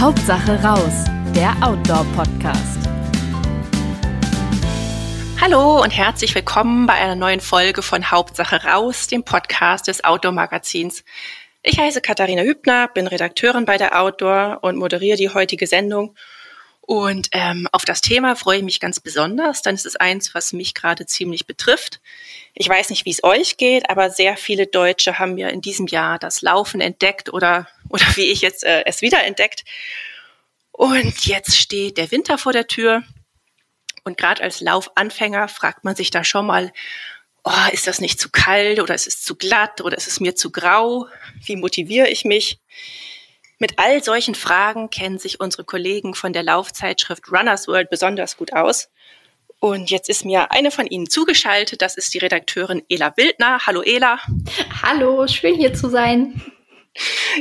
Hauptsache raus, der Outdoor-Podcast. Hallo und herzlich willkommen bei einer neuen Folge von Hauptsache raus, dem Podcast des Outdoor-Magazins. Ich heiße Katharina Hübner, bin Redakteurin bei der Outdoor und moderiere die heutige Sendung. Und ähm, auf das Thema freue ich mich ganz besonders, denn es ist eins, was mich gerade ziemlich betrifft. Ich weiß nicht, wie es euch geht, aber sehr viele Deutsche haben ja in diesem Jahr das Laufen entdeckt oder, oder wie ich jetzt äh, es wieder entdeckt. Und jetzt steht der Winter vor der Tür. Und gerade als Laufanfänger fragt man sich da schon mal, oh, ist das nicht zu kalt oder ist es zu glatt oder ist es mir zu grau? Wie motiviere ich mich? Mit all solchen Fragen kennen sich unsere Kollegen von der Laufzeitschrift Runners World besonders gut aus. Und jetzt ist mir eine von Ihnen zugeschaltet. Das ist die Redakteurin Ela Wildner. Hallo Ela. Hallo, schön hier zu sein.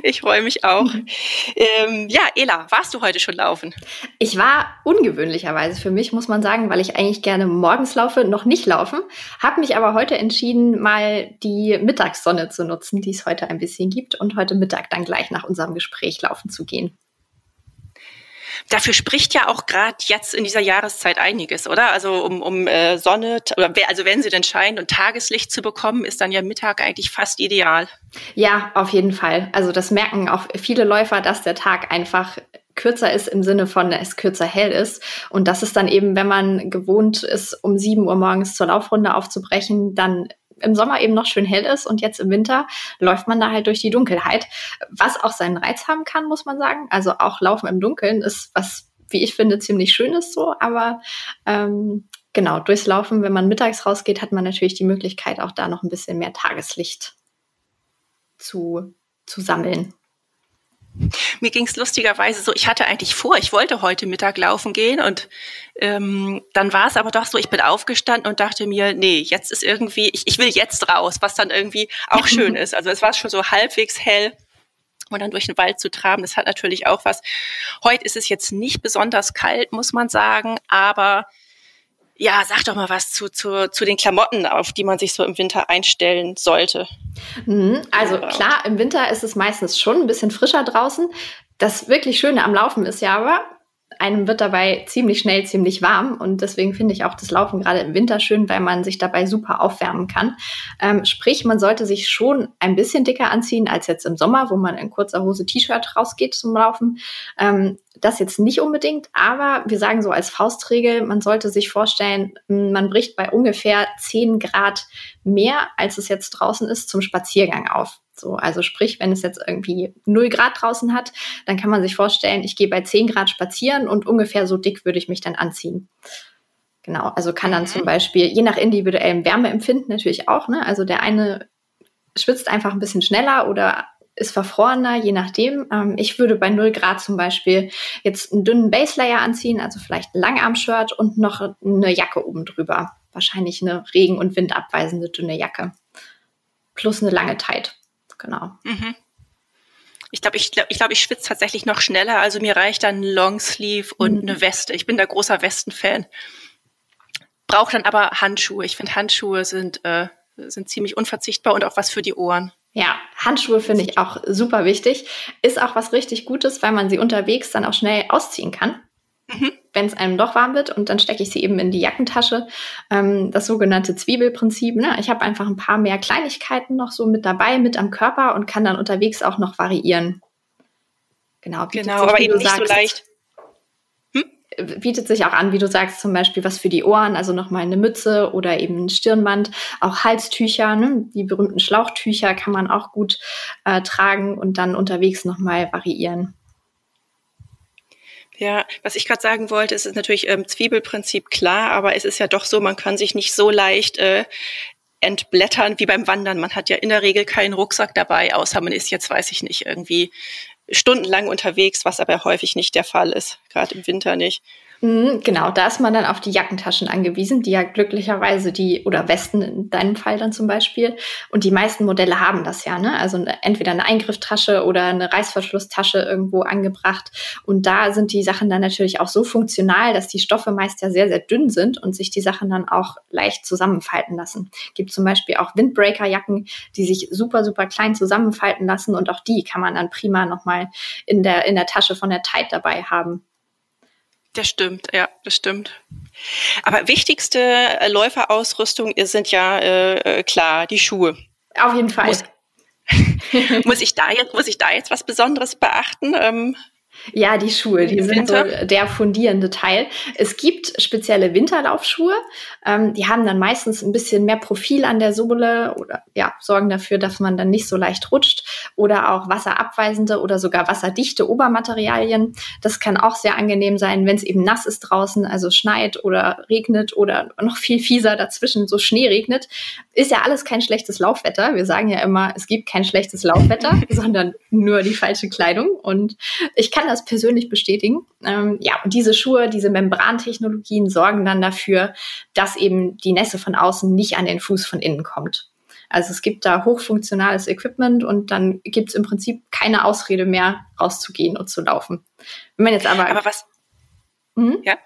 Ich freue mich auch. Ähm, ja, Ela, warst du heute schon laufen? Ich war ungewöhnlicherweise für mich, muss man sagen, weil ich eigentlich gerne morgens laufe, noch nicht laufen. Habe mich aber heute entschieden, mal die Mittagssonne zu nutzen, die es heute ein bisschen gibt und heute Mittag dann gleich nach unserem Gespräch laufen zu gehen dafür spricht ja auch gerade jetzt in dieser Jahreszeit einiges, oder? Also um, um äh, Sonne, oder also wenn sie denn scheint und Tageslicht zu bekommen, ist dann ja Mittag eigentlich fast ideal. Ja, auf jeden Fall. Also das merken auch viele Läufer, dass der Tag einfach kürzer ist im Sinne von es kürzer hell ist. Und das ist dann eben, wenn man gewohnt ist, um sieben Uhr morgens zur Laufrunde aufzubrechen, dann im Sommer eben noch schön hell ist und jetzt im Winter läuft man da halt durch die Dunkelheit, was auch seinen Reiz haben kann, muss man sagen. Also auch Laufen im Dunkeln ist was, wie ich finde, ziemlich schön ist so, aber ähm, genau, durchs Laufen, wenn man mittags rausgeht, hat man natürlich die Möglichkeit, auch da noch ein bisschen mehr Tageslicht zu, zu sammeln. Mir ging es lustigerweise so, ich hatte eigentlich vor, ich wollte heute Mittag laufen gehen und ähm, dann war es aber doch so, ich bin aufgestanden und dachte mir, nee, jetzt ist irgendwie, ich, ich will jetzt raus, was dann irgendwie auch schön ist. Also es war schon so halbwegs hell und dann durch den Wald zu traben, das hat natürlich auch was. Heute ist es jetzt nicht besonders kalt, muss man sagen, aber ja, sag doch mal was zu, zu, zu den Klamotten, auf die man sich so im Winter einstellen sollte. Mhm, also klar, im Winter ist es meistens schon ein bisschen frischer draußen. Das wirklich Schöne am Laufen ist ja aber, einem wird dabei ziemlich schnell ziemlich warm und deswegen finde ich auch das Laufen gerade im Winter schön, weil man sich dabei super aufwärmen kann. Ähm, sprich, man sollte sich schon ein bisschen dicker anziehen als jetzt im Sommer, wo man in kurzer Hose T-Shirt rausgeht zum Laufen. Ähm, das jetzt nicht unbedingt, aber wir sagen so als Faustregel, man sollte sich vorstellen, man bricht bei ungefähr 10 Grad mehr, als es jetzt draußen ist, zum Spaziergang auf. So, also sprich, wenn es jetzt irgendwie 0 Grad draußen hat, dann kann man sich vorstellen, ich gehe bei 10 Grad spazieren und ungefähr so dick würde ich mich dann anziehen. Genau, also kann dann zum mhm. Beispiel, je nach individuellem Wärmeempfinden natürlich auch, ne? Also der eine schwitzt einfach ein bisschen schneller oder ist verfrorener, je nachdem. Ähm, ich würde bei 0 Grad zum Beispiel jetzt einen dünnen Baselayer anziehen, also vielleicht ein Langarm-Shirt und noch eine Jacke oben drüber. Wahrscheinlich eine regen- und windabweisende dünne Jacke. Plus eine lange Tight genau. Mhm. Ich glaube, ich, glaub, ich, glaub, ich schwitze tatsächlich noch schneller. Also mir reicht dann ein Longsleeve und mhm. eine Weste. Ich bin da großer Westen-Fan. Brauche dann aber Handschuhe. Ich finde, Handschuhe sind, äh, sind ziemlich unverzichtbar und auch was für die Ohren. Ja, Handschuhe finde ich auch super wichtig. Ist auch was richtig Gutes, weil man sie unterwegs dann auch schnell ausziehen kann. Mhm. Wenn es einem doch warm wird und dann stecke ich sie eben in die Jackentasche. Ähm, das sogenannte Zwiebelprinzip. Ne? Ich habe einfach ein paar mehr Kleinigkeiten noch so mit dabei, mit am Körper und kann dann unterwegs auch noch variieren. Genau, genau aber eben nicht sagst, so leicht. Hm? Bietet sich auch an, wie du sagst, zum Beispiel was für die Ohren, also nochmal eine Mütze oder eben ein Stirnband, auch Halstücher, ne? die berühmten Schlauchtücher kann man auch gut äh, tragen und dann unterwegs nochmal variieren. Ja, was ich gerade sagen wollte, ist, ist natürlich ähm, Zwiebelprinzip klar, aber es ist ja doch so, man kann sich nicht so leicht äh, entblättern wie beim Wandern. Man hat ja in der Regel keinen Rucksack dabei, außer man ist jetzt, weiß ich nicht, irgendwie stundenlang unterwegs, was aber häufig nicht der Fall ist, gerade im Winter nicht. Mhm, genau, da ist man dann auf die Jackentaschen angewiesen, die ja glücklicherweise die, oder Westen in deinem Fall dann zum Beispiel. Und die meisten Modelle haben das ja, ne? Also entweder eine Eingrifftasche oder eine Reißverschlusstasche irgendwo angebracht. Und da sind die Sachen dann natürlich auch so funktional, dass die Stoffe meist ja sehr, sehr dünn sind und sich die Sachen dann auch leicht zusammenfalten lassen. Gibt zum Beispiel auch Windbreaker-Jacken, die sich super, super klein zusammenfalten lassen und auch die kann man dann prima nochmal in der, in der Tasche von der Tide dabei haben. Das stimmt, ja, das stimmt. Aber wichtigste äh, Läuferausrüstung sind ja äh, äh, klar die Schuhe. Auf jeden Fall. Muss, muss ich da jetzt muss ich da jetzt was Besonderes beachten? Ähm, ja, die Schuhe, die sind so der fundierende Teil. Es gibt spezielle Winterlaufschuhe, ähm, die haben dann meistens ein bisschen mehr Profil an der Sohle oder ja, sorgen dafür, dass man dann nicht so leicht rutscht oder auch wasserabweisende oder sogar wasserdichte Obermaterialien. Das kann auch sehr angenehm sein, wenn es eben nass ist draußen, also schneit oder regnet oder noch viel fieser dazwischen so Schnee regnet. Ist ja alles kein schlechtes Laufwetter. Wir sagen ja immer, es gibt kein schlechtes Laufwetter, sondern nur die falsche Kleidung und ich kann das persönlich bestätigen. Ähm, ja, und diese Schuhe, diese Membrantechnologien sorgen dann dafür, dass eben die Nässe von außen nicht an den Fuß von innen kommt. Also es gibt da hochfunktionales Equipment und dann gibt es im Prinzip keine Ausrede mehr, rauszugehen und zu laufen. Wenn man jetzt aber. Aber was? Mhm? Ja.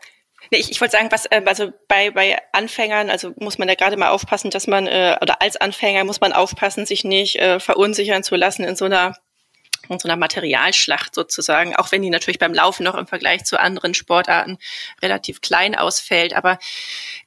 Nee, ich, ich wollte sagen, was, äh, also bei, bei Anfängern, also muss man ja gerade mal aufpassen, dass man, äh, oder als Anfänger muss man aufpassen, sich nicht äh, verunsichern zu lassen in so einer und so einer Materialschlacht sozusagen, auch wenn die natürlich beim Laufen noch im Vergleich zu anderen Sportarten relativ klein ausfällt. Aber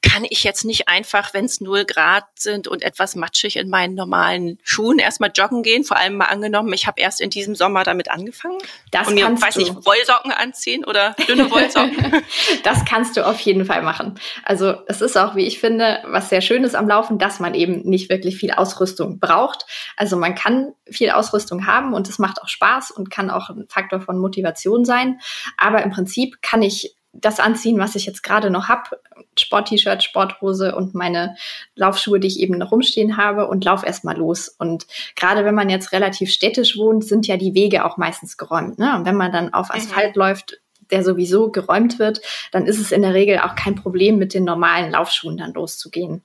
kann ich jetzt nicht einfach, wenn es null Grad sind und etwas matschig in meinen normalen Schuhen erstmal joggen gehen? Vor allem mal angenommen, ich habe erst in diesem Sommer damit angefangen. Das und mir, kannst weiß du. nicht, Wollsocken anziehen oder dünne Wollsocken. das kannst du auf jeden Fall machen. Also es ist auch, wie ich finde, was sehr schön ist am Laufen, dass man eben nicht wirklich viel Ausrüstung braucht. Also man kann viel Ausrüstung haben und es macht auch Spaß und kann auch ein Faktor von Motivation sein. Aber im Prinzip kann ich das anziehen, was ich jetzt gerade noch habe. Sport-T-Shirt, Sporthose und meine Laufschuhe, die ich eben noch rumstehen habe und lauf erstmal los. Und gerade wenn man jetzt relativ städtisch wohnt, sind ja die Wege auch meistens geräumt. Ne? Und wenn man dann auf mhm. Asphalt mhm. läuft, der sowieso geräumt wird, dann ist es in der Regel auch kein Problem, mit den normalen Laufschuhen dann loszugehen.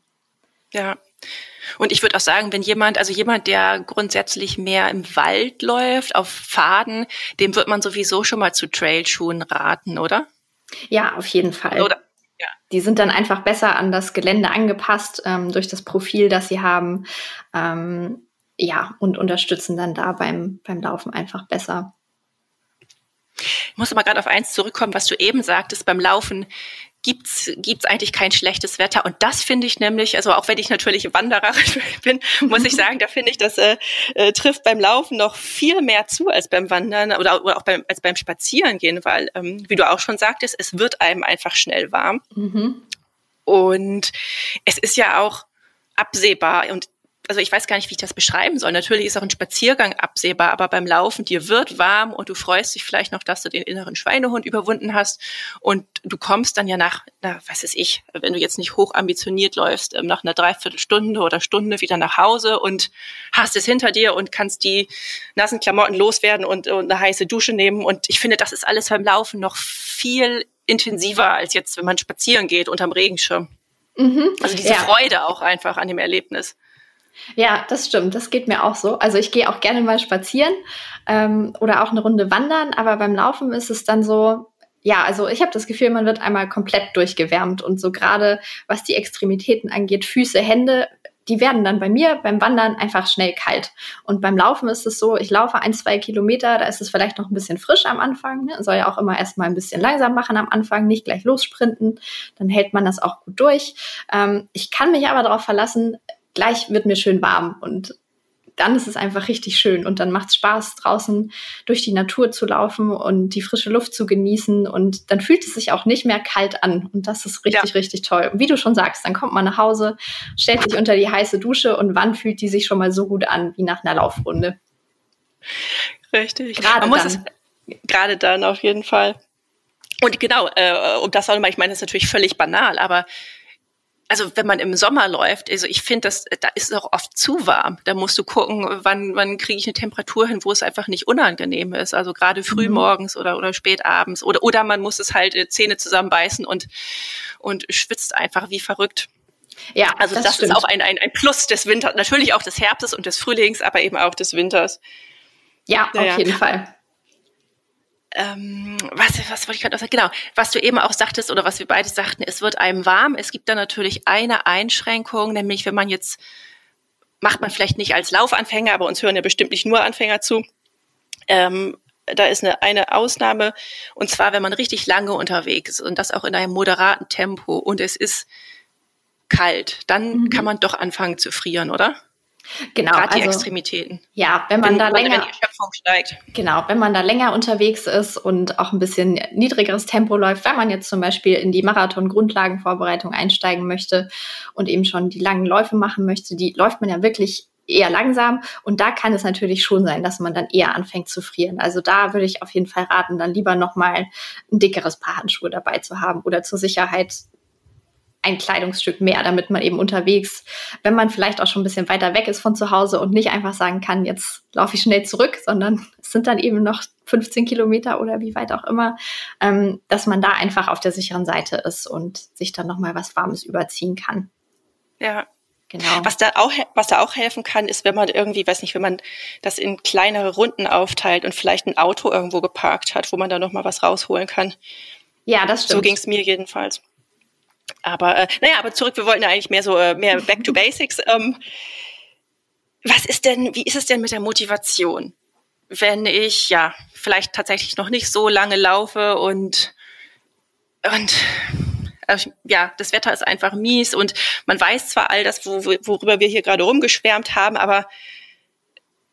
Ja. Und ich würde auch sagen, wenn jemand, also jemand, der grundsätzlich mehr im Wald läuft, auf Pfaden, dem wird man sowieso schon mal zu Trailschuhen raten, oder? Ja, auf jeden Fall. Oder? Ja. Die sind dann einfach besser an das Gelände angepasst ähm, durch das Profil, das sie haben. Ähm, ja, und unterstützen dann da beim, beim Laufen einfach besser. Ich muss aber gerade auf eins zurückkommen, was du eben sagtest beim Laufen gibt's gibt's eigentlich kein schlechtes Wetter. Und das finde ich nämlich, also auch wenn ich natürlich Wandererin bin, muss ich sagen, da finde ich, das äh, äh, trifft beim Laufen noch viel mehr zu als beim Wandern oder, oder auch beim als beim Spazierengehen, weil ähm, wie du auch schon sagtest, es wird einem einfach schnell warm. Mhm. und es ist ja auch absehbar. Und also ich weiß gar nicht, wie ich das beschreiben soll. Natürlich ist auch ein Spaziergang absehbar, aber beim Laufen, dir wird warm und du freust dich vielleicht noch, dass du den inneren Schweinehund überwunden hast und du kommst dann ja nach, na, was weiß ich, wenn du jetzt nicht hoch ambitioniert läufst, ähm, nach einer Dreiviertelstunde oder Stunde wieder nach Hause und hast es hinter dir und kannst die nassen Klamotten loswerden und, und eine heiße Dusche nehmen und ich finde, das ist alles beim Laufen noch viel intensiver als jetzt, wenn man spazieren geht unterm Regenschirm. Mhm. Also diese ja. Freude auch einfach an dem Erlebnis. Ja, das stimmt. Das geht mir auch so. Also ich gehe auch gerne mal spazieren ähm, oder auch eine Runde wandern, aber beim Laufen ist es dann so, ja, also ich habe das Gefühl, man wird einmal komplett durchgewärmt und so gerade was die Extremitäten angeht, Füße, Hände, die werden dann bei mir beim Wandern einfach schnell kalt. Und beim Laufen ist es so, ich laufe ein, zwei Kilometer, da ist es vielleicht noch ein bisschen frisch am Anfang. Ne? Soll ja auch immer erstmal ein bisschen langsam machen am Anfang, nicht gleich lossprinten. Dann hält man das auch gut durch. Ähm, ich kann mich aber darauf verlassen, gleich wird mir schön warm und dann ist es einfach richtig schön und dann macht es Spaß, draußen durch die Natur zu laufen und die frische Luft zu genießen und dann fühlt es sich auch nicht mehr kalt an und das ist richtig, ja. richtig toll. Und wie du schon sagst, dann kommt man nach Hause, stellt sich unter die heiße Dusche und wann fühlt die sich schon mal so gut an wie nach einer Laufrunde? Richtig. Gerade dann. Es, gerade dann auf jeden Fall. Und genau, äh, um das auch nochmal, ich meine, das ist natürlich völlig banal, aber also wenn man im Sommer läuft, also ich finde, das da ist es auch oft zu warm. Da musst du gucken, wann wann kriege ich eine Temperatur hin, wo es einfach nicht unangenehm ist. Also gerade früh mhm. morgens oder oder spät abends oder oder man muss es halt äh, Zähne zusammenbeißen und und schwitzt einfach wie verrückt. Ja, also das, das ist auch ein, ein, ein Plus des Winters, natürlich auch des Herbstes und des Frühlings, aber eben auch des Winters. Ja, auf jeden Fall ähm, was, was wollte ich gerade noch sagen? Genau, was du eben auch sagtest oder was wir beide sagten, es wird einem warm. Es gibt da natürlich eine Einschränkung, nämlich wenn man jetzt, macht man vielleicht nicht als Laufanfänger, aber uns hören ja bestimmt nicht nur Anfänger zu. Ähm, da ist eine, eine Ausnahme, und zwar, wenn man richtig lange unterwegs ist und das auch in einem moderaten Tempo und es ist kalt, dann mhm. kann man doch anfangen zu frieren, oder? Genau. Gerade die also, Extremitäten. Ja, wenn man wenn, da länger. Wenn die Erschöpfung steigt. Genau, wenn man da länger unterwegs ist und auch ein bisschen niedrigeres Tempo läuft, wenn man jetzt zum Beispiel in die Marathon-Grundlagenvorbereitung einsteigen möchte und eben schon die langen Läufe machen möchte, die läuft man ja wirklich eher langsam und da kann es natürlich schon sein, dass man dann eher anfängt zu frieren. Also da würde ich auf jeden Fall raten, dann lieber nochmal ein dickeres Paar Handschuhe dabei zu haben oder zur Sicherheit ein Kleidungsstück mehr, damit man eben unterwegs, wenn man vielleicht auch schon ein bisschen weiter weg ist von zu Hause und nicht einfach sagen kann, jetzt laufe ich schnell zurück, sondern es sind dann eben noch 15 Kilometer oder wie weit auch immer, ähm, dass man da einfach auf der sicheren Seite ist und sich dann nochmal was Warmes überziehen kann. Ja, Genau. Was da auch, was da auch helfen kann, ist, wenn man irgendwie, weiß nicht, wenn man das in kleinere Runden aufteilt und vielleicht ein Auto irgendwo geparkt hat, wo man da noch mal was rausholen kann. Ja, das stimmt. So ging es mir jedenfalls. Aber äh, naja, aber zurück, wir wollten eigentlich mehr so äh, mehr back to basics. Ähm, was ist denn, wie ist es denn mit der Motivation? Wenn ich ja vielleicht tatsächlich noch nicht so lange laufe und und äh, ja, das Wetter ist einfach mies und man weiß zwar all das, wo, worüber wir hier gerade rumgeschwärmt haben, aber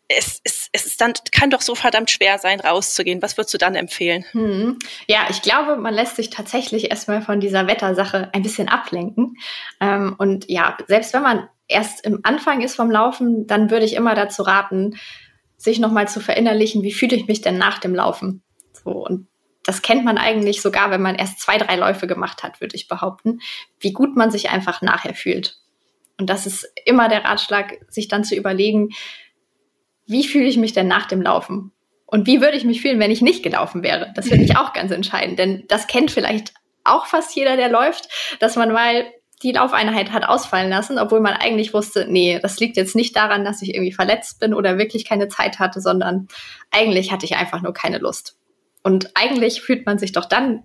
es, es, es ist dann, kann doch so verdammt schwer sein, rauszugehen. Was würdest du dann empfehlen? Hm. Ja, ich glaube, man lässt sich tatsächlich erstmal von dieser Wettersache ein bisschen ablenken. Ähm, und ja, selbst wenn man erst im Anfang ist vom Laufen, dann würde ich immer dazu raten, sich nochmal zu verinnerlichen, wie fühle ich mich denn nach dem Laufen? So, und das kennt man eigentlich sogar, wenn man erst zwei, drei Läufe gemacht hat, würde ich behaupten, wie gut man sich einfach nachher fühlt. Und das ist immer der Ratschlag, sich dann zu überlegen, wie fühle ich mich denn nach dem Laufen? Und wie würde ich mich fühlen, wenn ich nicht gelaufen wäre? Das finde ich auch ganz entscheidend, denn das kennt vielleicht auch fast jeder, der läuft, dass man mal die Laufeinheit hat ausfallen lassen, obwohl man eigentlich wusste, nee, das liegt jetzt nicht daran, dass ich irgendwie verletzt bin oder wirklich keine Zeit hatte, sondern eigentlich hatte ich einfach nur keine Lust. Und eigentlich fühlt man sich doch dann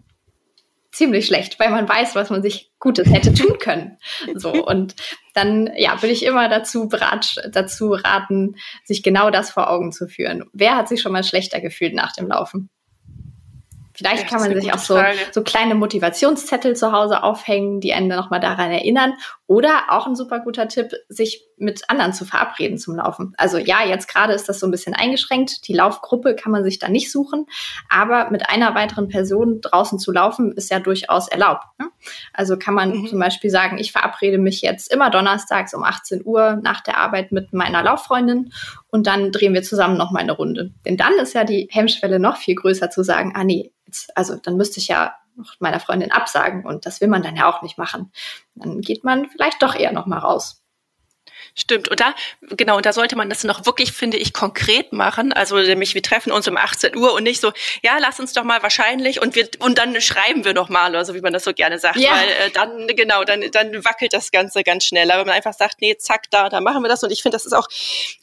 ziemlich schlecht, weil man weiß, was man sich Gutes hätte tun können. So und dann ja, würde ich immer dazu, berat, dazu raten, sich genau das vor Augen zu führen. Wer hat sich schon mal schlechter gefühlt nach dem Laufen? Vielleicht ja, kann man sich auch so, so kleine Motivationszettel zu Hause aufhängen, die einen dann nochmal daran erinnern. Oder auch ein super guter Tipp, sich mit anderen zu verabreden zum Laufen. Also ja, jetzt gerade ist das so ein bisschen eingeschränkt. Die Laufgruppe kann man sich da nicht suchen. Aber mit einer weiteren Person draußen zu laufen, ist ja durchaus erlaubt. Ne? Also kann man mhm. zum Beispiel sagen, ich verabrede mich jetzt immer donnerstags um 18 Uhr nach der Arbeit mit meiner Lauffreundin und dann drehen wir zusammen nochmal eine Runde. Denn dann ist ja die Hemmschwelle noch viel größer zu sagen, ah nee, jetzt, also dann müsste ich ja noch meiner Freundin absagen und das will man dann ja auch nicht machen. Dann geht man vielleicht doch eher noch mal raus. Stimmt. Und da, genau, und da sollte man das noch wirklich, finde ich, konkret machen. Also nämlich, wir treffen uns um 18 Uhr und nicht so, ja, lass uns doch mal wahrscheinlich und wir und dann schreiben wir noch mal, oder so wie man das so gerne sagt. Ja. Weil äh, dann, genau, dann, dann wackelt das Ganze ganz schnell. Aber wenn man einfach sagt, nee, zack, da, da machen wir das. Und ich finde, das ist auch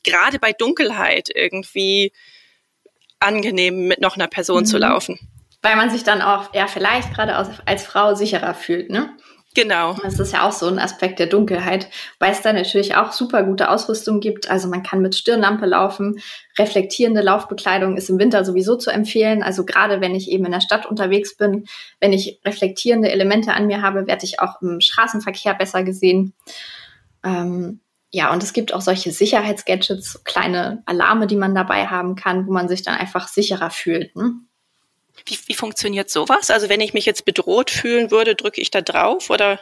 gerade bei Dunkelheit irgendwie angenehm, mit noch einer Person mhm. zu laufen weil man sich dann auch, ja, vielleicht gerade als, Frau sicherer fühlt, ne? Genau. Das ist ja auch so ein Aspekt der Dunkelheit, weil es da natürlich auch super gute Ausrüstung gibt. Also man kann mit Stirnlampe laufen. Reflektierende Laufbekleidung ist im Winter sowieso zu empfehlen. Also gerade wenn ich eben in der Stadt unterwegs bin, wenn ich reflektierende Elemente an mir habe, werde ich auch im Straßenverkehr besser gesehen. Ähm, ja, und es gibt auch solche Sicherheitsgadgets, kleine Alarme, die man dabei haben kann, wo man sich dann einfach sicherer fühlt. Ne? Wie, wie funktioniert sowas? Also wenn ich mich jetzt bedroht fühlen würde, drücke ich da drauf oder?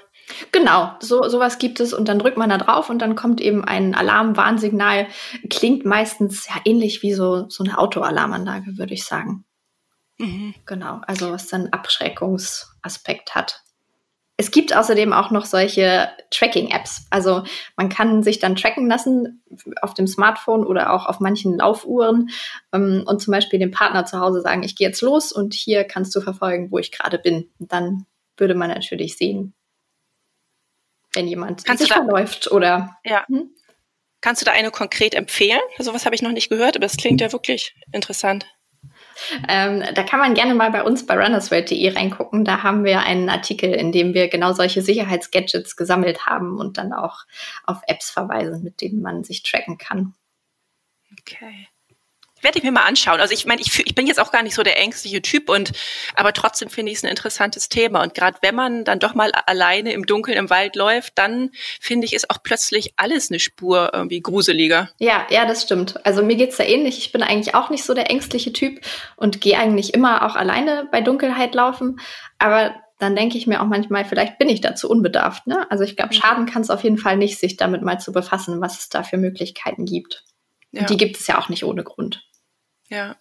Genau, so sowas gibt es und dann drückt man da drauf und dann kommt eben ein Alarm-Warnsignal. Klingt meistens ja ähnlich wie so, so eine Autoalarmanlage, würde ich sagen. Mhm. Genau, also was dann Abschreckungsaspekt hat. Es gibt außerdem auch noch solche Tracking-Apps. Also man kann sich dann tracken lassen auf dem Smartphone oder auch auf manchen Laufuhren ähm, und zum Beispiel dem Partner zu Hause sagen, ich gehe jetzt los und hier kannst du verfolgen, wo ich gerade bin. Und dann würde man natürlich sehen, wenn jemand kannst sich verläuft oder. Ja. Hm? Kannst du da eine konkret empfehlen? Also was habe ich noch nicht gehört, aber das klingt ja wirklich interessant. Ähm, da kann man gerne mal bei uns bei runnersworld.de reingucken. Da haben wir einen Artikel, in dem wir genau solche Sicherheitsgadgets gesammelt haben und dann auch auf Apps verweisen, mit denen man sich tracken kann. Okay werde ich mir mal anschauen. Also ich meine, ich, ich bin jetzt auch gar nicht so der ängstliche Typ und aber trotzdem finde ich es ein interessantes Thema. Und gerade wenn man dann doch mal alleine im Dunkeln im Wald läuft, dann finde ich, ist auch plötzlich alles eine Spur irgendwie gruseliger. Ja, ja, das stimmt. Also mir geht's da ähnlich. Ich bin eigentlich auch nicht so der ängstliche Typ und gehe eigentlich immer auch alleine bei Dunkelheit laufen. Aber dann denke ich mir auch manchmal, vielleicht bin ich dazu unbedarft. Ne? Also ich glaube, mhm. schaden kann es auf jeden Fall nicht, sich damit mal zu befassen, was es da für Möglichkeiten gibt. Ja. Und die gibt es ja auch nicht ohne Grund. Ja.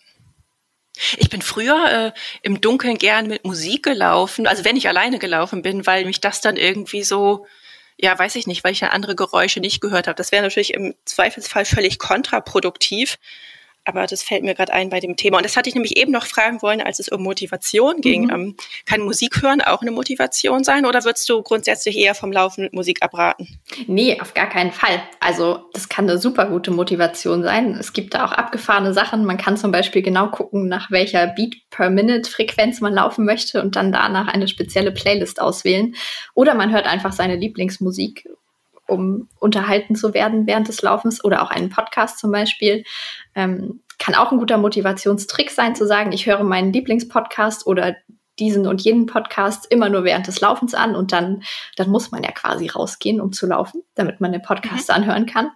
Ich bin früher äh, im Dunkeln gern mit Musik gelaufen, also wenn ich alleine gelaufen bin, weil mich das dann irgendwie so, ja, weiß ich nicht, weil ich ja andere Geräusche nicht gehört habe. Das wäre natürlich im Zweifelsfall völlig kontraproduktiv. Aber das fällt mir gerade ein bei dem Thema. Und das hatte ich nämlich eben noch fragen wollen, als es um Motivation ging. Mhm. Ähm, kann Musik hören auch eine Motivation sein oder würdest du grundsätzlich eher vom Laufen mit Musik abraten? Nee, auf gar keinen Fall. Also das kann eine super gute Motivation sein. Es gibt da auch abgefahrene Sachen. Man kann zum Beispiel genau gucken, nach welcher Beat per Minute Frequenz man laufen möchte und dann danach eine spezielle Playlist auswählen. Oder man hört einfach seine Lieblingsmusik um unterhalten zu werden während des Laufens oder auch einen Podcast zum Beispiel. Ähm, kann auch ein guter Motivationstrick sein, zu sagen, ich höre meinen Lieblingspodcast oder diesen und jenen Podcast immer nur während des Laufens an und dann, dann muss man ja quasi rausgehen, um zu laufen, damit man den Podcast mhm. anhören kann.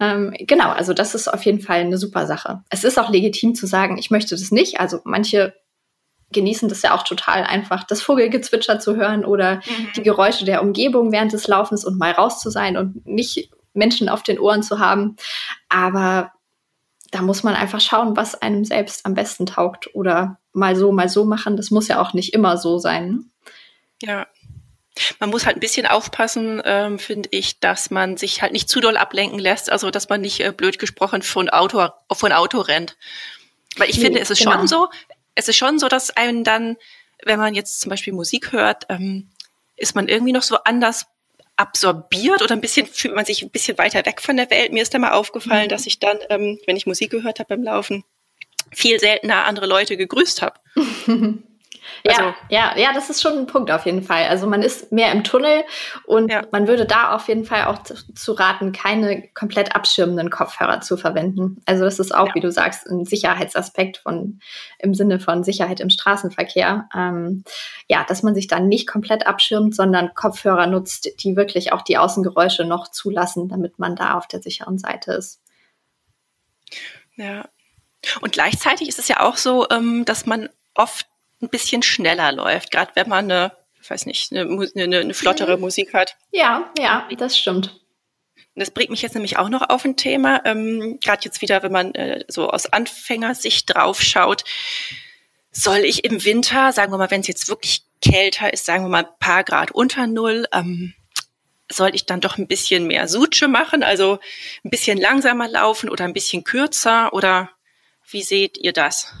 Ähm, genau, also das ist auf jeden Fall eine super Sache. Es ist auch legitim zu sagen, ich möchte das nicht. Also manche genießen das ja auch total einfach, das Vogelgezwitscher zu hören oder mhm. die Geräusche der Umgebung während des Laufens und mal raus zu sein und nicht Menschen auf den Ohren zu haben. Aber da muss man einfach schauen, was einem selbst am besten taugt oder mal so, mal so machen. Das muss ja auch nicht immer so sein. Ne? Ja. Man muss halt ein bisschen aufpassen, ähm, finde ich, dass man sich halt nicht zu doll ablenken lässt, also dass man nicht äh, blöd gesprochen von Auto, von Auto rennt. Weil ich nee, finde, es ist genau. schon so, es ist schon so, dass einen dann, wenn man jetzt zum Beispiel Musik hört, ähm, ist man irgendwie noch so anders absorbiert oder ein bisschen fühlt man sich ein bisschen weiter weg von der Welt. Mir ist da mal aufgefallen, mhm. dass ich dann, ähm, wenn ich Musik gehört habe beim Laufen, viel seltener andere Leute gegrüßt habe. Also, ja, ja, ja, das ist schon ein Punkt auf jeden Fall. Also man ist mehr im Tunnel und ja. man würde da auf jeden Fall auch zu, zu, raten, keine komplett abschirmenden Kopfhörer zu verwenden. Also das ist auch, ja. wie du sagst, ein Sicherheitsaspekt von im Sinne von Sicherheit im Straßenverkehr. Ähm, ja, dass man sich dann nicht komplett abschirmt, sondern Kopfhörer nutzt, die wirklich auch die Außengeräusche noch zulassen, damit man da auf der sicheren Seite ist. Ja. Und gleichzeitig ist es ja auch so, ähm, dass man oft ein bisschen schneller läuft, gerade wenn man eine, ich weiß nicht, eine, eine, eine flottere mhm. Musik hat. Ja, ja, das stimmt. Das bringt mich jetzt nämlich auch noch auf ein Thema, ähm, gerade jetzt wieder, wenn man äh, so aus Anfängersicht draufschaut. Soll ich im Winter, sagen wir mal, wenn es jetzt wirklich kälter ist, sagen wir mal ein paar Grad unter Null, ähm, soll ich dann doch ein bisschen mehr Suche machen, also ein bisschen langsamer laufen oder ein bisschen kürzer oder wie seht ihr das?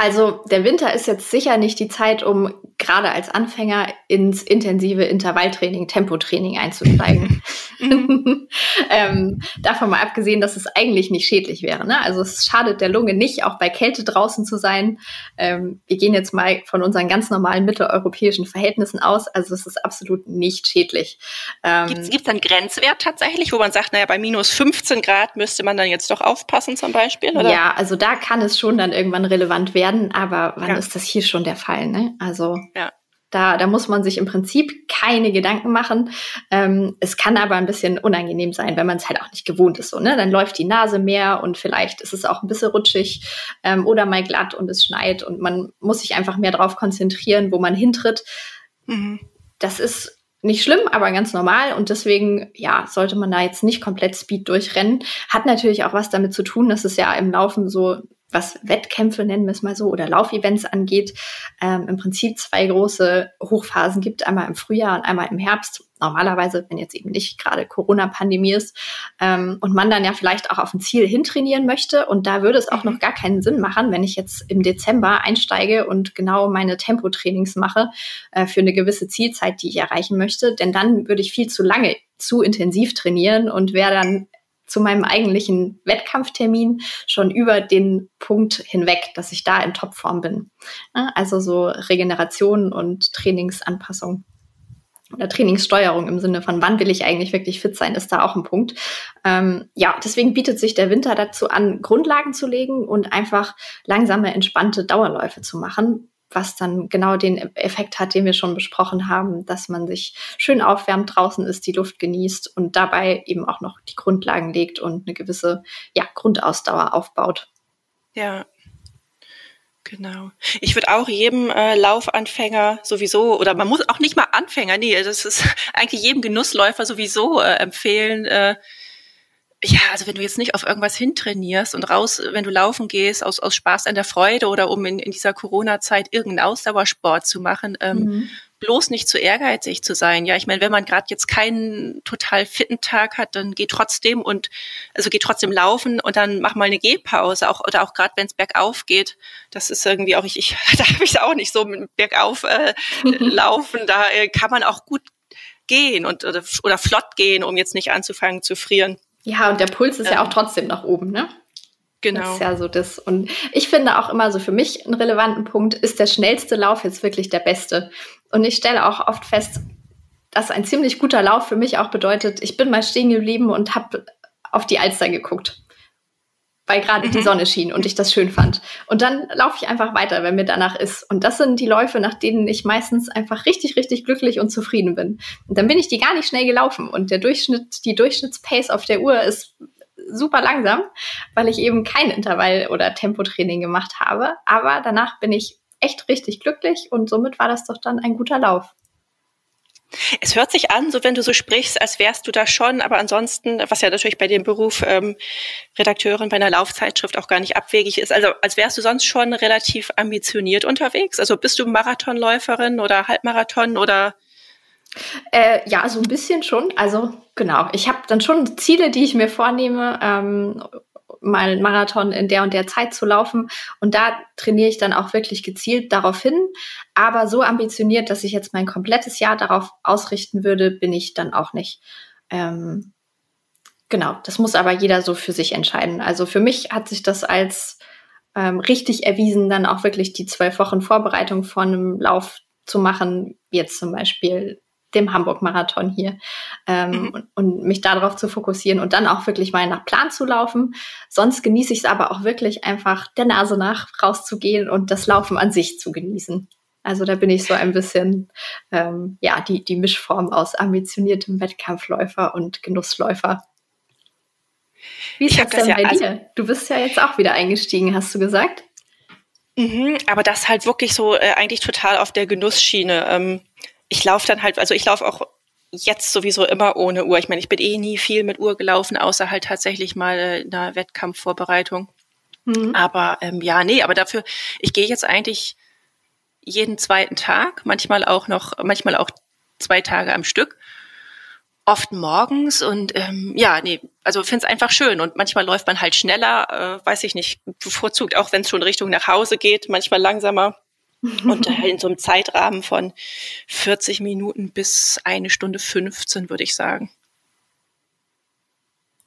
Also der Winter ist jetzt sicher nicht die Zeit, um gerade als Anfänger ins intensive Intervalltraining, Tempotraining einzusteigen. ähm, davon mal abgesehen, dass es eigentlich nicht schädlich wäre. Ne? Also es schadet der Lunge nicht, auch bei Kälte draußen zu sein. Ähm, wir gehen jetzt mal von unseren ganz normalen mitteleuropäischen Verhältnissen aus. Also es ist absolut nicht schädlich. Ähm, Gibt es einen Grenzwert tatsächlich, wo man sagt, naja, bei minus 15 Grad müsste man dann jetzt doch aufpassen zum Beispiel? Oder? Ja, also da kann es schon dann irgendwann relevant werden werden, aber wann ja. ist das hier schon der Fall? Ne? Also ja. da, da muss man sich im Prinzip keine Gedanken machen. Ähm, es kann aber ein bisschen unangenehm sein, wenn man es halt auch nicht gewohnt ist. So, ne? Dann läuft die Nase mehr und vielleicht ist es auch ein bisschen rutschig ähm, oder mal glatt und es schneit und man muss sich einfach mehr darauf konzentrieren, wo man hintritt. Mhm. Das ist nicht schlimm, aber ganz normal und deswegen, ja, sollte man da jetzt nicht komplett Speed durchrennen. Hat natürlich auch was damit zu tun, dass es ja im Laufen so was Wettkämpfe nennen wir es mal so oder Laufevents angeht, ähm, im Prinzip zwei große Hochphasen gibt, einmal im Frühjahr und einmal im Herbst. Normalerweise, wenn jetzt eben nicht gerade Corona-Pandemie ist ähm, und man dann ja vielleicht auch auf ein Ziel hintrainieren möchte. Und da würde es auch noch gar keinen Sinn machen, wenn ich jetzt im Dezember einsteige und genau meine Tempotrainings mache äh, für eine gewisse Zielzeit, die ich erreichen möchte. Denn dann würde ich viel zu lange zu intensiv trainieren und wäre dann zu meinem eigentlichen Wettkampftermin schon über den Punkt hinweg, dass ich da in Topform bin. Also so Regeneration und Trainingsanpassung oder Trainingssteuerung im Sinne von, wann will ich eigentlich wirklich fit sein, ist da auch ein Punkt. Ähm, ja, deswegen bietet sich der Winter dazu an, Grundlagen zu legen und einfach langsame, entspannte Dauerläufe zu machen, was dann genau den Effekt hat, den wir schon besprochen haben, dass man sich schön aufwärmt, draußen ist, die Luft genießt und dabei eben auch noch die Grundlagen legt und eine gewisse ja, Grundausdauer aufbaut. Ja, Genau. Ich würde auch jedem äh, Laufanfänger sowieso, oder man muss auch nicht mal Anfänger, nee, das ist eigentlich jedem Genussläufer sowieso äh, empfehlen, äh, ja, also wenn du jetzt nicht auf irgendwas hintrainierst und raus, wenn du laufen gehst, aus, aus Spaß an der Freude oder um in, in dieser Corona-Zeit irgendeinen Ausdauersport zu machen, ähm, mhm. bloß nicht zu ehrgeizig zu sein. Ja, ich meine, wenn man gerade jetzt keinen total fitten Tag hat, dann geht trotzdem und also geht trotzdem laufen und dann mach mal eine Gehpause, auch oder auch gerade wenn es bergauf geht. Das ist irgendwie auch ich, ich da habe ich auch nicht so mit bergauf äh, laufen. Da äh, kann man auch gut gehen und oder, oder flott gehen, um jetzt nicht anzufangen zu frieren. Ja, und der Puls ist ja, ja auch trotzdem nach oben, ne? Genau. Das ist ja so das. Und ich finde auch immer so für mich einen relevanten Punkt, ist der schnellste Lauf jetzt wirklich der beste? Und ich stelle auch oft fest, dass ein ziemlich guter Lauf für mich auch bedeutet, ich bin mal stehen geblieben und habe auf die Alster geguckt weil gerade mhm. die Sonne schien und ich das schön fand. Und dann laufe ich einfach weiter, wenn mir danach ist. Und das sind die Läufe, nach denen ich meistens einfach richtig, richtig glücklich und zufrieden bin. Und dann bin ich die gar nicht schnell gelaufen. Und der Durchschnitt, die Durchschnittspace auf der Uhr ist super langsam, weil ich eben kein Intervall- oder Tempotraining gemacht habe. Aber danach bin ich echt richtig glücklich und somit war das doch dann ein guter Lauf. Es hört sich an, so wenn du so sprichst, als wärst du da schon, aber ansonsten, was ja natürlich bei dem Beruf ähm, Redakteurin bei einer Laufzeitschrift auch gar nicht abwegig ist, also als wärst du sonst schon relativ ambitioniert unterwegs. Also bist du Marathonläuferin oder Halbmarathon oder äh, ja, so ein bisschen schon. Also genau, ich habe dann schon Ziele, die ich mir vornehme, ähm, mal einen Marathon in der und der Zeit zu laufen. Und da trainiere ich dann auch wirklich gezielt darauf hin. Aber so ambitioniert, dass ich jetzt mein komplettes Jahr darauf ausrichten würde, bin ich dann auch nicht. Ähm, genau, das muss aber jeder so für sich entscheiden. Also für mich hat sich das als ähm, richtig erwiesen, dann auch wirklich die zwölf Wochen Vorbereitung vor einem Lauf zu machen. Jetzt zum Beispiel dem Hamburg-Marathon hier ähm, mhm. und, und, mich darauf zu fokussieren und dann auch wirklich mal nach Plan zu laufen. Sonst genieße ich es aber auch wirklich einfach der Nase nach rauszugehen und das Laufen an sich zu genießen. Also da bin ich so ein bisschen ähm, ja die die Mischform aus ambitioniertem Wettkampfläufer und Genussläufer. Wie ist das denn ja, bei also dir? Du bist ja jetzt auch wieder eingestiegen, hast du gesagt? Mhm, aber das halt wirklich so äh, eigentlich total auf der Genussschiene. Ähm, ich laufe dann halt, also ich laufe auch jetzt sowieso immer ohne Uhr. Ich meine, ich bin eh nie viel mit Uhr gelaufen, außer halt tatsächlich mal in einer Wettkampfvorbereitung. Mhm. Aber ähm, ja, nee, aber dafür, ich gehe jetzt eigentlich jeden zweiten Tag, manchmal auch noch, manchmal auch zwei Tage am Stück, oft morgens und ähm, ja, nee, also finde es einfach schön und manchmal läuft man halt schneller, äh, weiß ich nicht, bevorzugt auch, wenn es schon Richtung nach Hause geht, manchmal langsamer. Und in so einem Zeitrahmen von 40 Minuten bis eine Stunde 15, würde ich sagen.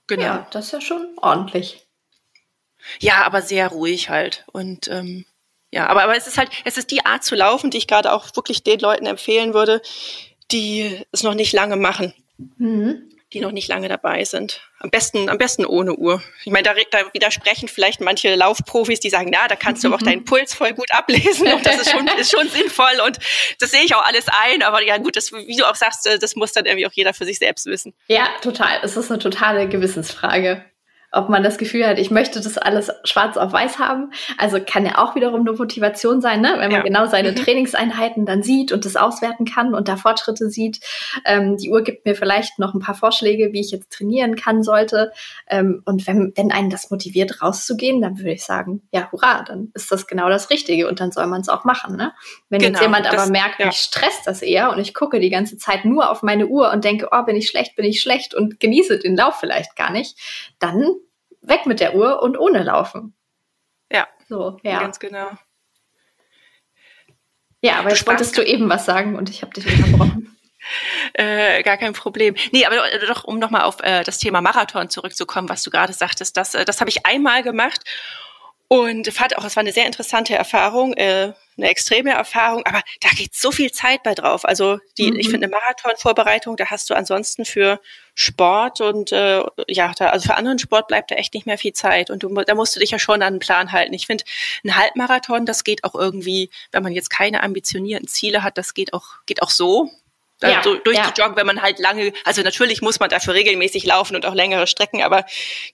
Genau. Ja, das ist ja schon ordentlich. Ja, aber sehr ruhig halt. Und ähm, ja, aber, aber es ist halt, es ist die Art zu laufen, die ich gerade auch wirklich den Leuten empfehlen würde, die es noch nicht lange machen. Mhm die noch nicht lange dabei sind. Am besten, am besten ohne Uhr. Ich meine, da, da widersprechen vielleicht manche Laufprofis, die sagen, na, da kannst du auch deinen Puls voll gut ablesen und das ist schon, ist schon sinnvoll und das sehe ich auch alles ein. Aber ja, gut, das, wie du auch sagst, das muss dann irgendwie auch jeder für sich selbst wissen. Ja, total. Es ist eine totale Gewissensfrage. Ob man das Gefühl hat, ich möchte das alles schwarz auf weiß haben. Also kann ja auch wiederum eine Motivation sein, ne? wenn man ja. genau seine mhm. Trainingseinheiten dann sieht und das auswerten kann und da Fortschritte sieht. Ähm, die Uhr gibt mir vielleicht noch ein paar Vorschläge, wie ich jetzt trainieren kann sollte. Ähm, und wenn, wenn einen das motiviert, rauszugehen, dann würde ich sagen, ja, hurra, dann ist das genau das Richtige und dann soll man es auch machen. Ne? Wenn genau, jetzt jemand das, aber merkt, ja. mich stresst das eher und ich gucke die ganze Zeit nur auf meine Uhr und denke, oh, bin ich schlecht, bin ich schlecht und genieße den Lauf vielleicht gar nicht, dann weg mit der Uhr und ohne laufen. Ja. So, ja. Ganz genau. Ja, aber jetzt wolltest du eben was sagen und ich habe dich unterbrochen. Äh, gar kein Problem. Nee, aber doch, um nochmal auf äh, das Thema Marathon zurückzukommen, was du gerade sagtest, das, äh, das habe ich einmal gemacht und fand auch, es war eine sehr interessante Erfahrung, äh, eine extreme Erfahrung, aber da geht so viel Zeit bei drauf. Also die, mhm. ich finde eine Marathonvorbereitung, da hast du ansonsten für Sport und äh, ja, da, also für anderen Sport bleibt da echt nicht mehr viel Zeit. Und du, da musst du dich ja schon an einen Plan halten. Ich finde, ein Halbmarathon, das geht auch irgendwie, wenn man jetzt keine ambitionierten Ziele hat, das geht auch, geht auch so ja, so durchzujoggen, ja. wenn man halt lange, also natürlich muss man dafür regelmäßig laufen und auch längere Strecken, aber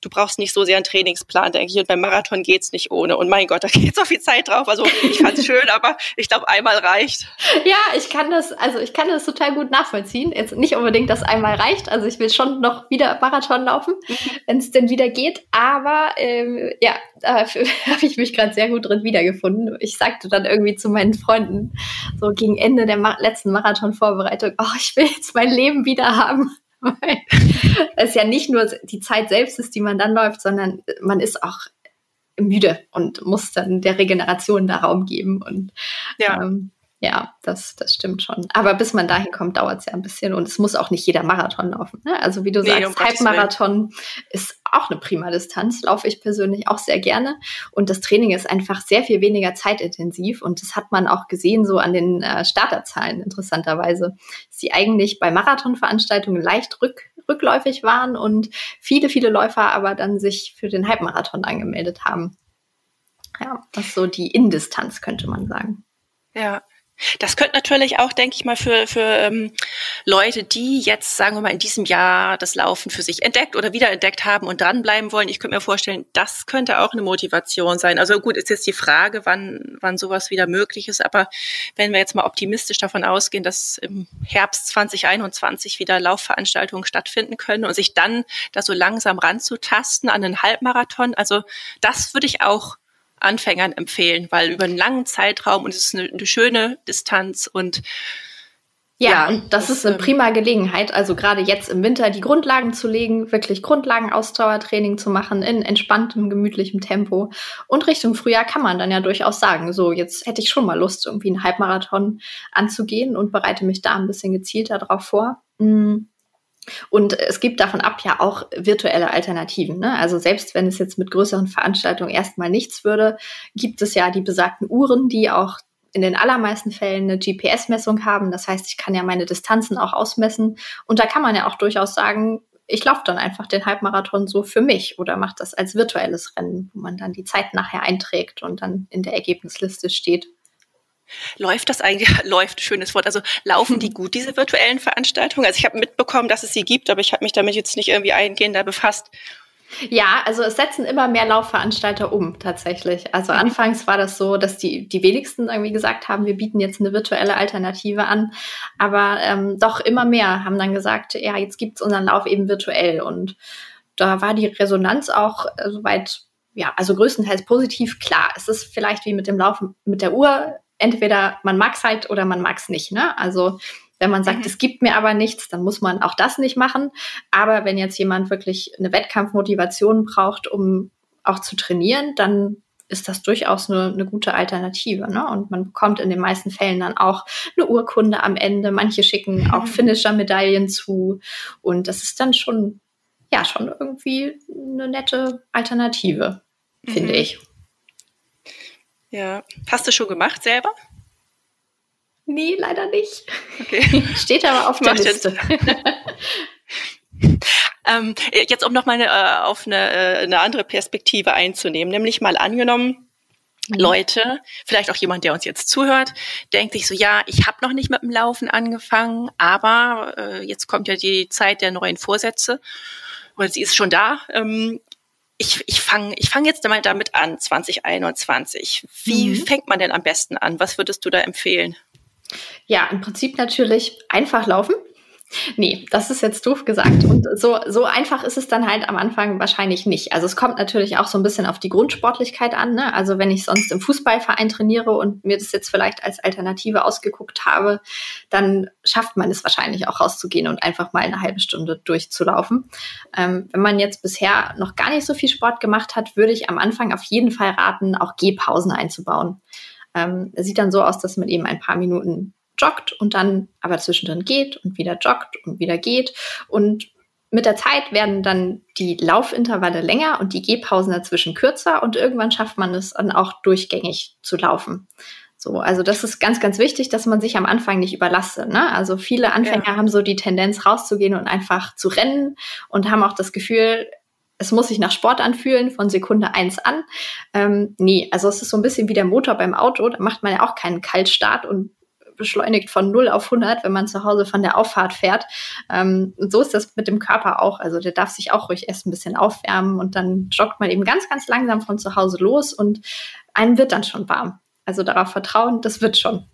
du brauchst nicht so sehr einen Trainingsplan, denke ich. Und beim Marathon geht's nicht ohne. Und mein Gott, da geht so viel Zeit drauf. Also ich fand's schön, aber ich glaube, einmal reicht. Ja, ich kann das, also ich kann das total gut nachvollziehen. Jetzt nicht unbedingt, dass einmal reicht. Also ich will schon noch wieder Marathon laufen, mhm. wenn es denn wieder geht. Aber ähm, ja, da habe ich mich gerade sehr gut drin wiedergefunden. Ich sagte dann irgendwie zu meinen Freunden, so gegen Ende der Ma letzten Marathon-Vorbereitung, oh, ich will jetzt mein Leben wieder haben. Weil es ja nicht nur die Zeit selbst ist, die man dann läuft, sondern man ist auch müde und muss dann der Regeneration da Raum geben. Und ja. Ähm, ja, das, das stimmt schon. Aber bis man dahin kommt, dauert es ja ein bisschen und es muss auch nicht jeder Marathon laufen. Ne? Also wie du nee, sagst, um Halbmarathon ist auch eine prima Distanz, laufe ich persönlich auch sehr gerne. Und das Training ist einfach sehr viel weniger zeitintensiv und das hat man auch gesehen so an den äh, Starterzahlen interessanterweise, dass sie eigentlich bei Marathonveranstaltungen leicht rück, rückläufig waren und viele, viele Läufer aber dann sich für den Halbmarathon angemeldet haben. Ja, das ist so die Indistanz, könnte man sagen. Ja, das könnte natürlich auch, denke ich mal, für, für ähm, Leute, die jetzt, sagen wir mal, in diesem Jahr das Laufen für sich entdeckt oder wiederentdeckt haben und dranbleiben wollen, ich könnte mir vorstellen, das könnte auch eine Motivation sein. Also gut, ist jetzt die Frage, wann, wann sowas wieder möglich ist, aber wenn wir jetzt mal optimistisch davon ausgehen, dass im Herbst 2021 wieder Laufveranstaltungen stattfinden können und sich dann da so langsam ranzutasten an einen Halbmarathon, also das würde ich auch Anfängern empfehlen, weil über einen langen Zeitraum und es ist eine, eine schöne Distanz und ja, ja, und das, das ist eine ähm, prima Gelegenheit, also gerade jetzt im Winter die Grundlagen zu legen, wirklich Grundlagen-Ausdauertraining zu machen in entspanntem, gemütlichem Tempo. Und Richtung Frühjahr kann man dann ja durchaus sagen, so jetzt hätte ich schon mal Lust, irgendwie einen Halbmarathon anzugehen und bereite mich da ein bisschen gezielter drauf vor. Mhm. Und es gibt davon ab ja auch virtuelle Alternativen. Ne? Also selbst wenn es jetzt mit größeren Veranstaltungen erstmal nichts würde, gibt es ja die besagten Uhren, die auch in den allermeisten Fällen eine GPS-Messung haben. Das heißt, ich kann ja meine Distanzen auch ausmessen. Und da kann man ja auch durchaus sagen, ich laufe dann einfach den Halbmarathon so für mich oder mache das als virtuelles Rennen, wo man dann die Zeit nachher einträgt und dann in der Ergebnisliste steht. Läuft das eigentlich, läuft, schönes Wort, also laufen die gut, diese virtuellen Veranstaltungen? Also ich habe mitbekommen, dass es sie gibt, aber ich habe mich damit jetzt nicht irgendwie eingehender befasst. Ja, also es setzen immer mehr Laufveranstalter um tatsächlich. Also mhm. anfangs war das so, dass die, die wenigsten irgendwie gesagt haben, wir bieten jetzt eine virtuelle Alternative an. Aber ähm, doch immer mehr haben dann gesagt, ja, jetzt gibt's unseren Lauf eben virtuell. Und da war die Resonanz auch äh, soweit, ja, also größtenteils positiv. Klar, es ist vielleicht wie mit dem Laufen mit der Uhr entweder man mag es halt oder man mag es nicht. Ne? Also wenn man sagt, mhm. es gibt mir aber nichts, dann muss man auch das nicht machen. Aber wenn jetzt jemand wirklich eine Wettkampfmotivation braucht, um auch zu trainieren, dann ist das durchaus eine, eine gute Alternative. Ne? Und man bekommt in den meisten Fällen dann auch eine Urkunde am Ende. Manche schicken auch Finisher-Medaillen zu. Und das ist dann schon, ja, schon irgendwie eine nette Alternative, mhm. finde ich. Ja. Hast du schon gemacht selber? Nee, leider nicht. Okay. Steht aber auf der Liste. ähm, jetzt um nochmal äh, auf eine, äh, eine andere Perspektive einzunehmen, nämlich mal angenommen, mhm. Leute, vielleicht auch jemand, der uns jetzt zuhört, denkt sich so, ja, ich habe noch nicht mit dem Laufen angefangen, aber äh, jetzt kommt ja die Zeit der neuen Vorsätze oder sie ist schon da. Ähm, ich, ich fange ich fang jetzt mal damit an, 2021. Wie mhm. fängt man denn am besten an? Was würdest du da empfehlen? Ja, im Prinzip natürlich einfach laufen. Nee, das ist jetzt doof gesagt. Und so, so einfach ist es dann halt am Anfang wahrscheinlich nicht. Also es kommt natürlich auch so ein bisschen auf die Grundsportlichkeit an. Ne? Also wenn ich sonst im Fußballverein trainiere und mir das jetzt vielleicht als Alternative ausgeguckt habe, dann schafft man es wahrscheinlich auch rauszugehen und einfach mal eine halbe Stunde durchzulaufen. Ähm, wenn man jetzt bisher noch gar nicht so viel Sport gemacht hat, würde ich am Anfang auf jeden Fall raten, auch Gehpausen einzubauen. Ähm, sieht dann so aus, dass man eben ein paar Minuten joggt und dann aber zwischendrin geht und wieder joggt und wieder geht. Und mit der Zeit werden dann die Laufintervalle länger und die Gehpausen dazwischen kürzer und irgendwann schafft man es dann auch durchgängig zu laufen. So, also das ist ganz, ganz wichtig, dass man sich am Anfang nicht überlastet. Ne? Also viele Anfänger ja. haben so die Tendenz rauszugehen und einfach zu rennen und haben auch das Gefühl, es muss sich nach Sport anfühlen von Sekunde eins an. Ähm, nee, also es ist so ein bisschen wie der Motor beim Auto. Da macht man ja auch keinen Kaltstart und beschleunigt von 0 auf 100, wenn man zu Hause von der Auffahrt fährt. Ähm, so ist das mit dem Körper auch. Also der darf sich auch ruhig erst ein bisschen aufwärmen und dann joggt man eben ganz, ganz langsam von zu Hause los und einem wird dann schon warm. Also darauf vertrauen, das wird schon.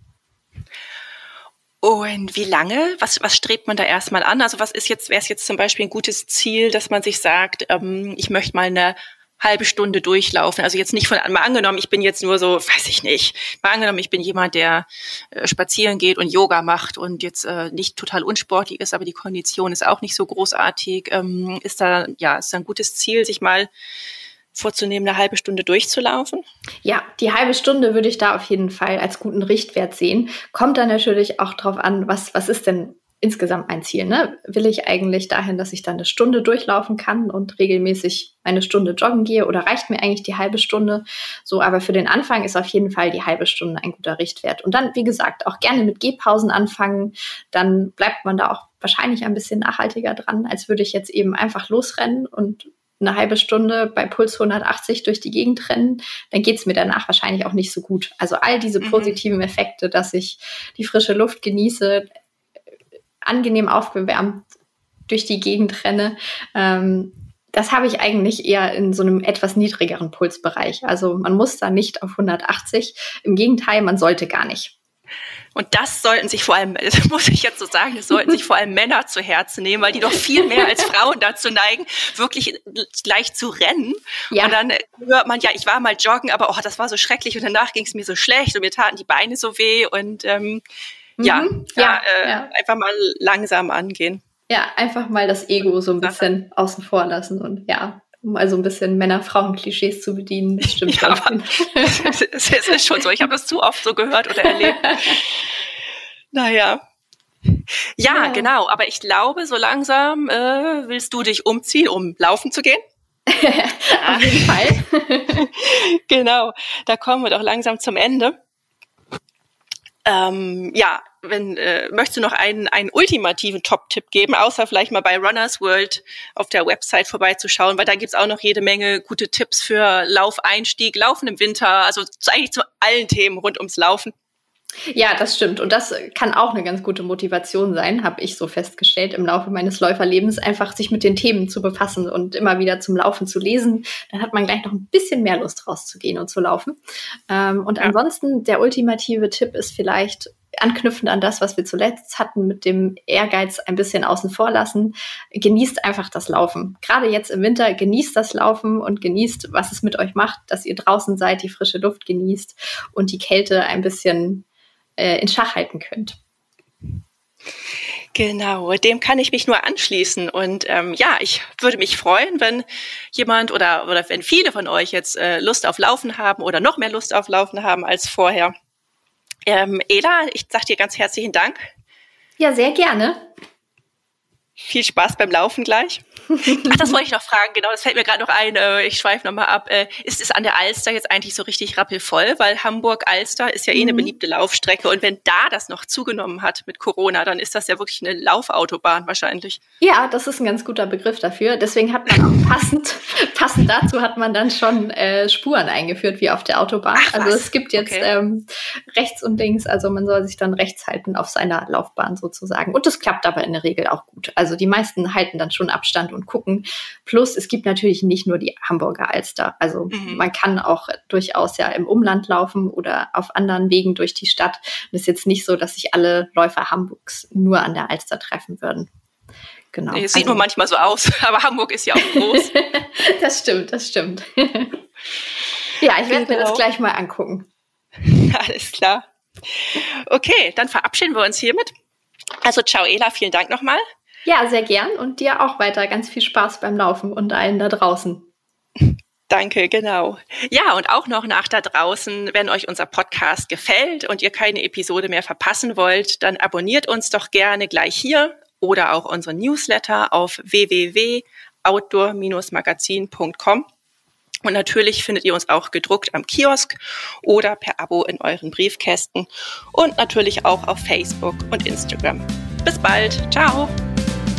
Und wie lange? Was, was strebt man da erstmal an? Also was ist jetzt, wäre es jetzt zum Beispiel ein gutes Ziel, dass man sich sagt, ähm, ich möchte mal eine halbe Stunde durchlaufen. Also jetzt nicht von mal angenommen, ich bin jetzt nur so, weiß ich nicht. Mal angenommen, ich bin jemand, der äh, spazieren geht und Yoga macht und jetzt äh, nicht total unsportlich ist, aber die Kondition ist auch nicht so großartig. Ähm, ist da ja ist ein gutes Ziel, sich mal vorzunehmen, eine halbe Stunde durchzulaufen? Ja, die halbe Stunde würde ich da auf jeden Fall als guten Richtwert sehen. Kommt dann natürlich auch drauf an, was, was ist denn insgesamt mein Ziel. Ne? Will ich eigentlich dahin, dass ich dann eine Stunde durchlaufen kann und regelmäßig eine Stunde joggen gehe oder reicht mir eigentlich die halbe Stunde? So, aber für den Anfang ist auf jeden Fall die halbe Stunde ein guter Richtwert. Und dann, wie gesagt, auch gerne mit Gehpausen anfangen. Dann bleibt man da auch wahrscheinlich ein bisschen nachhaltiger dran, als würde ich jetzt eben einfach losrennen und eine halbe Stunde bei Puls 180 durch die Gegend rennen, dann geht es mir danach wahrscheinlich auch nicht so gut. Also all diese mhm. positiven Effekte, dass ich die frische Luft genieße, angenehm aufgewärmt durch die Gegend renne. Ähm, das habe ich eigentlich eher in so einem etwas niedrigeren Pulsbereich. Also man muss da nicht auf 180. Im Gegenteil, man sollte gar nicht. Und das sollten sich vor allem, das muss ich jetzt so sagen, das sollten sich vor allem Männer zu Herzen nehmen, weil die doch viel mehr als Frauen dazu neigen, wirklich gleich zu rennen. Ja. Und dann hört man, ja, ich war mal joggen, aber oh, das war so schrecklich und danach ging es mir so schlecht und mir taten die Beine so weh und ähm, ja, mhm. ja, äh, ja, einfach mal langsam angehen. Ja, einfach mal das Ego so ein bisschen ja. außen vor lassen und ja, um also ein bisschen Männer-Frauen-Klischees zu bedienen. Das stimmt ja, es ist schon so. Ich habe das zu oft so gehört oder erlebt. naja. Ja, ja, genau. Aber ich glaube, so langsam äh, willst du dich umziehen, um laufen zu gehen. Auf jeden Fall. genau. Da kommen wir doch langsam zum Ende. Ähm, ja, wenn äh, möchtest du noch einen, einen ultimativen Top-Tipp geben, außer vielleicht mal bei Runners World auf der Website vorbeizuschauen, weil da gibt's auch noch jede Menge gute Tipps für Laufeinstieg, Laufen im Winter, also eigentlich zu allen Themen rund ums Laufen. Ja, das stimmt. Und das kann auch eine ganz gute Motivation sein, habe ich so festgestellt im Laufe meines Läuferlebens, einfach sich mit den Themen zu befassen und immer wieder zum Laufen zu lesen. Dann hat man gleich noch ein bisschen mehr Lust rauszugehen und zu laufen. Ähm, und ja. ansonsten, der ultimative Tipp ist vielleicht, anknüpfend an das, was wir zuletzt hatten, mit dem Ehrgeiz ein bisschen außen vor lassen. Genießt einfach das Laufen. Gerade jetzt im Winter genießt das Laufen und genießt, was es mit euch macht, dass ihr draußen seid, die frische Luft genießt und die Kälte ein bisschen äh, in Schach halten könnt. Genau, dem kann ich mich nur anschließen. Und ähm, ja, ich würde mich freuen, wenn jemand oder, oder wenn viele von euch jetzt äh, Lust auf Laufen haben oder noch mehr Lust auf Laufen haben als vorher. Ähm, Ela, ich sage dir ganz herzlichen Dank. Ja, sehr gerne. Viel Spaß beim Laufen gleich. Ach, das wollte ich noch fragen, genau, das fällt mir gerade noch ein, äh, ich schweife nochmal ab. Äh, ist es an der Alster jetzt eigentlich so richtig rappelvoll? Weil Hamburg-Alster ist ja eh eine mhm. beliebte Laufstrecke und wenn da das noch zugenommen hat mit Corona, dann ist das ja wirklich eine Laufautobahn wahrscheinlich. Ja, das ist ein ganz guter Begriff dafür. Deswegen hat man auch passend, passend dazu hat man dann schon äh, Spuren eingeführt wie auf der Autobahn. Ach, also es gibt jetzt okay. ähm, rechts und links, also man soll sich dann rechts halten auf seiner Laufbahn sozusagen. Und das klappt aber in der Regel auch gut. Also die meisten halten dann schon Abstand Und gucken. Plus, es gibt natürlich nicht nur die Hamburger Alster. Also mhm. man kann auch durchaus ja im Umland laufen oder auf anderen Wegen durch die Stadt. Und es ist jetzt nicht so, dass sich alle Läufer Hamburgs nur an der Alster treffen würden. Genau. Es sieht also, nur manchmal so aus, aber Hamburg ist ja auch groß. das stimmt, das stimmt. ja, ich werde genau. mir das genau. gleich mal angucken. Alles klar. Okay, dann verabschieden wir uns hiermit. Also ciao Ela, vielen Dank nochmal. Ja, sehr gern und dir auch weiter ganz viel Spaß beim Laufen und allen da draußen. Danke, genau. Ja, und auch noch nach da draußen, wenn euch unser Podcast gefällt und ihr keine Episode mehr verpassen wollt, dann abonniert uns doch gerne gleich hier oder auch unsere Newsletter auf www.outdoor-magazin.com. Und natürlich findet ihr uns auch gedruckt am Kiosk oder per Abo in euren Briefkästen und natürlich auch auf Facebook und Instagram. Bis bald. Ciao.